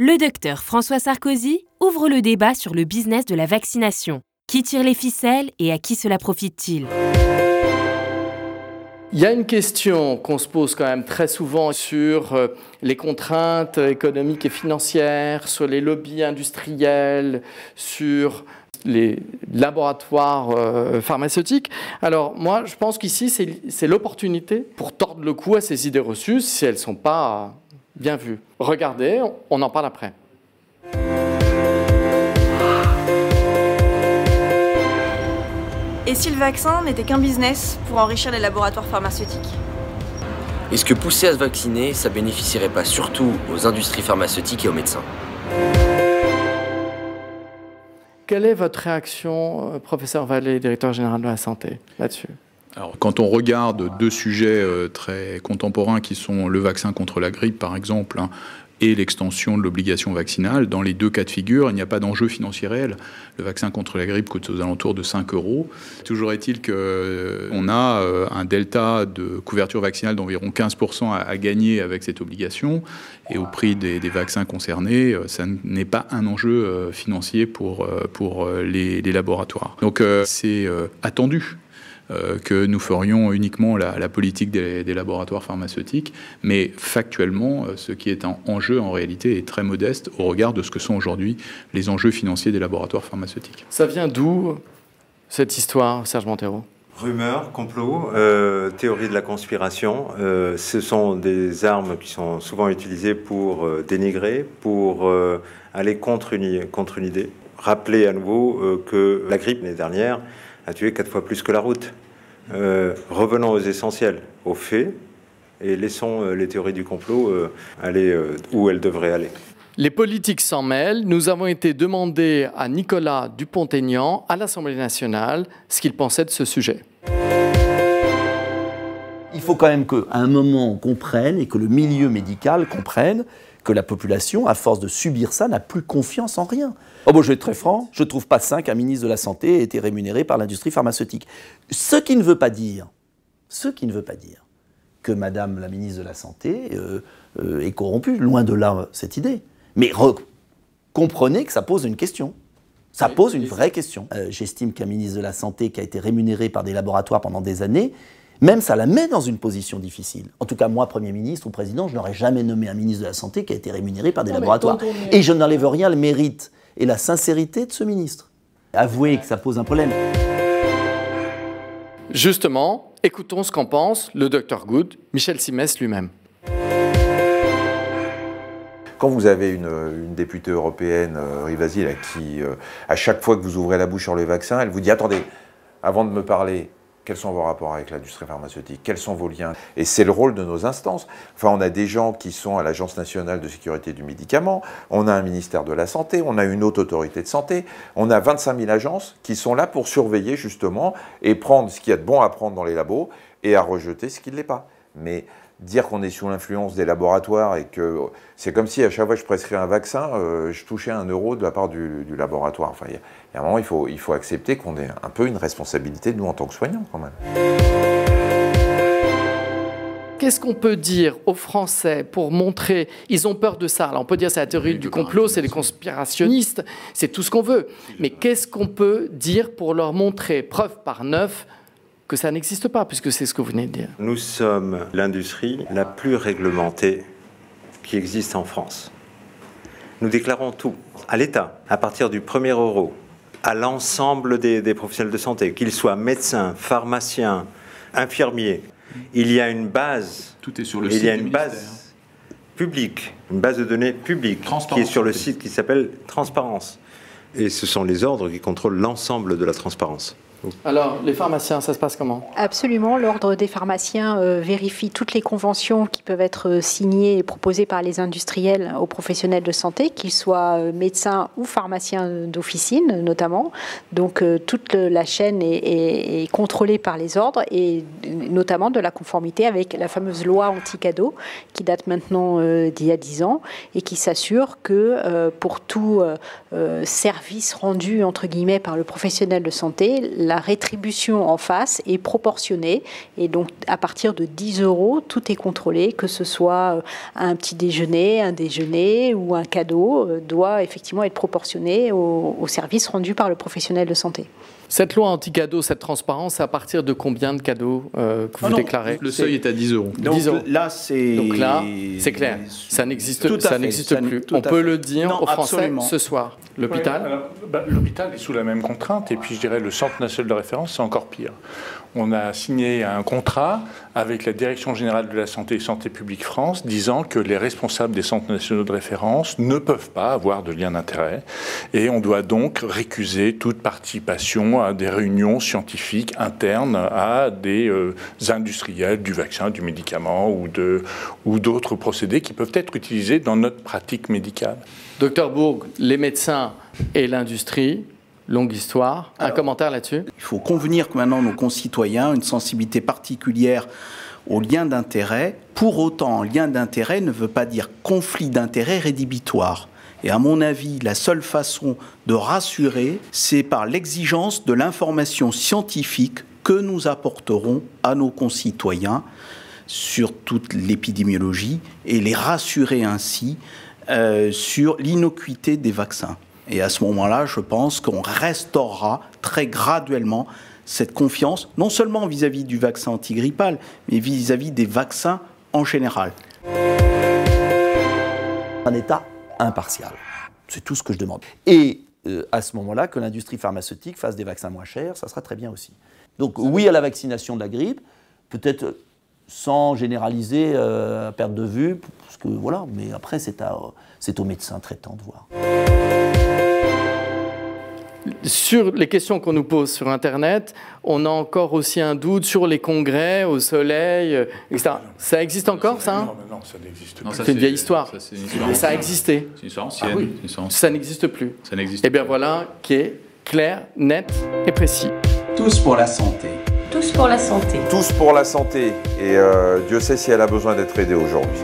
Le docteur François Sarkozy ouvre le débat sur le business de la vaccination. Qui tire les ficelles et à qui cela profite-t-il? Il y a une question qu'on se pose quand même très souvent sur euh, les contraintes économiques et financières, sur les lobbies industriels, sur les laboratoires euh, pharmaceutiques. Alors moi, je pense qu'ici, c'est l'opportunité pour tordre le cou à ces idées reçues si elles ne sont pas bien vues. Regardez, on en parle après. Et si le vaccin n'était qu'un business pour enrichir les laboratoires pharmaceutiques? Est-ce que pousser à se vacciner, ça bénéficierait pas surtout aux industries pharmaceutiques et aux médecins? Quelle est votre réaction, euh, professeur Vallée, directeur général de la santé, là-dessus? Alors, quand on regarde deux sujets euh, très contemporains qui sont le vaccin contre la grippe, par exemple, hein, et l'extension de l'obligation vaccinale. Dans les deux cas de figure, il n'y a pas d'enjeu financier réel. Le vaccin contre la grippe coûte aux alentours de 5 euros. Toujours est-il qu'on euh, a euh, un delta de couverture vaccinale d'environ 15% à, gagner avec cette obligation. Et au prix des, vaccins concernés, ça n'est pas un enjeu financier pour, pour les, laboratoires. Donc c'est attendu que nous ferions uniquement la, politique des, laboratoires pharmaceutiques, mais factuellement, euh, ce qui est en, jeu en réalité est très modeste au regard de ce que sont aujourd'hui les enjeux financiers des laboratoires pharmaceutiques. Ça vient d'où cette histoire, Serge Montero? Rumeurs, complots, euh, théorie de la conspiration, ce sont des armes qui sont souvent utilisées pour dénigrer, pour aller contre une, contre une idée. Rappelez à nouveau que la grippe l'année dernière a tué quatre fois plus que la route. Euh, revenons aux essentiels, aux faits, et laissons euh, les théories du complot euh, aller où elles devraient aller. Les politiques s'en mêlent. Nous avons été demandés à Nicolas Dupont-Aignan, à l'Assemblée nationale, ce qu'il pensait de ce sujet. Il faut quand même qu'à un moment on comprenne et que le milieu médical comprenne que la population, à force de subir ça, n'a plus confiance en rien. Oh bon, je vais être très franc, je ne trouve pas sain qu'un ministre de la Santé ait été rémunéré par l'industrie pharmaceutique. Ce qui ne veut pas dire, ce qui ne veut pas dire que Madame la ministre de la Santé euh, euh, est corrompue, loin de là cette idée. Mais comprenez que ça pose une question. Ça pose une vraie question. Euh, j'estime qu'un ministre de la Santé qui a été rémunéré par des laboratoires pendant des années même ça la met dans une position difficile. En tout cas, moi, Premier ministre ou Président, je n'aurais jamais nommé un ministre de la Santé qui a été rémunéré par des laboratoires. Et je n'enlève rien le mérite et la sincérité de ce ministre. Avouez que ça pose un problème. Justement, écoutons ce qu'en pense le docteur Good, Michel Simès lui-même. Quand vous avez une, députée européenne, euh, Rivasi, qui, euh, à chaque fois que vous ouvrez la bouche sur les vaccins, elle vous dit Attendez, avant de me parler, quels sont vos rapports avec l'industrie pharmaceutique Quels sont vos liens Et c'est le rôle de nos instances. On a des gens qui sont à l'Agence nationale de sécurité du médicament, on a un ministère de la Santé, on a une haute autorité de santé, on a 25 000 agences qui sont là pour surveiller justement et prendre ce qu'il y a de bon à prendre dans les labos et à rejeter ce qui ne l'est pas. Mais dire qu'on est sous l'influence des laboratoires et que c'est comme si à chaque fois que je prescris un vaccin, euh, je touchais un euro de la part du, laboratoire. Enfin, il y, a un moment, il faut, il faut accepter qu'on ait un peu une responsabilité, nous, en tant que soignants, quand même. Qu'est-ce qu'on peut dire aux Français pour montrer Ils ont peur de ça? Alors on peut dire c'est la théorie du complot, c'est les conspirationnistes, c'est tout ce qu'on veut. Mais qu'est-ce qu'on peut dire pour leur montrer, preuve par neuf, que ça n'existe pas, puisque c'est ce que vous venez de dire. Nous sommes l'industrie la plus réglementée qui existe en France. Nous déclarons tout à l'État, à partir du premier euro, à l'ensemble des, professionnels de santé, qu'ils soient médecins, pharmaciens, infirmiers. Il y a une base. Tout est sur le il y a une base publique, une base de données publique qui est sur le site qui s'appelle Transparence. Et ce sont les ordres qui contrôlent l'ensemble de la transparence. Alors, les pharmaciens, ça se passe comment? Absolument. L'ordre des pharmaciens euh, vérifie toutes les conventions qui peuvent être euh, signées et proposées par les industriels aux professionnels de santé, qu'ils soient euh, médecins ou pharmaciens d'officine, notamment. Donc, toute la chaîne est, contrôlée par les ordres et notamment de la conformité avec la fameuse loi anti-cadeau qui date maintenant d'il y a 10 ans et qui s'assure que pour tout service rendu, entre guillemets, par le professionnel de santé, la rétribution en face est proportionnée. Et donc, à partir de 10 euros, tout est contrôlé, que ce soit un petit déjeuner, un déjeuner ou un cadeau, doit effectivement être proportionné au, au service rendu par le professionnel de santé. Cette loi anti-cadeau, cette transparence, à partir de combien de cadeaux euh, que vous déclarez Le seuil est à 10 euros. Donc là, c'est. Donc là, c'est clair. Ça n'existe, ça n'existe plus. On peut le dire aux Français ce soir. L'hôpital bah, L'hôpital est sous la même contrainte. Et puis, je dirais, le Centre national de référence, c'est encore pire on a signé un contrat avec la Direction générale de la santé et santé publique France disant que les responsables des centres nationaux de référence ne peuvent pas avoir de lien d'intérêt et on doit donc récuser toute participation à des réunions scientifiques internes à des euh, industriels du vaccin, du médicament ou, de, ou d'autres procédés qui peuvent être utilisés dans notre pratique médicale. Docteur Bourg, les médecins et l'industrie longue histoire. Un commentaire là-dessus? Il faut convenir que maintenant nos concitoyens ont une sensibilité particulière au lien d'intérêt. Pour autant, lien d'intérêt ne veut pas dire conflit d'intérêt rédhibitoire. Et à mon avis, la seule façon de rassurer, c'est par l'exigence de l'information scientifique que nous apporterons à nos concitoyens sur toute l'épidémiologie et les rassurer ainsi euh, sur l'innocuité des vaccins. Et à ce moment-là, je pense qu'on restaurera très graduellement cette confiance, non seulement vis-à-vis du vaccin antigrippal, mais vis-à-vis des vaccins en général. Un État impartial. C'est tout ce que je demande. Et euh, à ce moment-là, que l'industrie pharmaceutique fasse des vaccins moins chers, ça sera très bien aussi. Donc oui à la vaccination de la grippe, peut-être sans généraliser euh, à perte de vue, parce que voilà, mais après c'est, c'est aux médecins traitants de voir sur les questions qu'on nous pose sur Internet, on a encore aussi un doute sur les congrès au soleil, euh, etc. Ça existe encore, ça hein? Non, ça n'existe pas. C'est une vieille histoire. Ça, ça a existé. C'est une histoire ancienne. Ah ça n'existe plus. Ça n'existe Et eh bien voilà, qui est clair, net et précis. Tous pour la santé. Tous pour la santé. Tous pour la santé. Et euh, Dieu sait si elle a besoin d'être aidée aujourd'hui.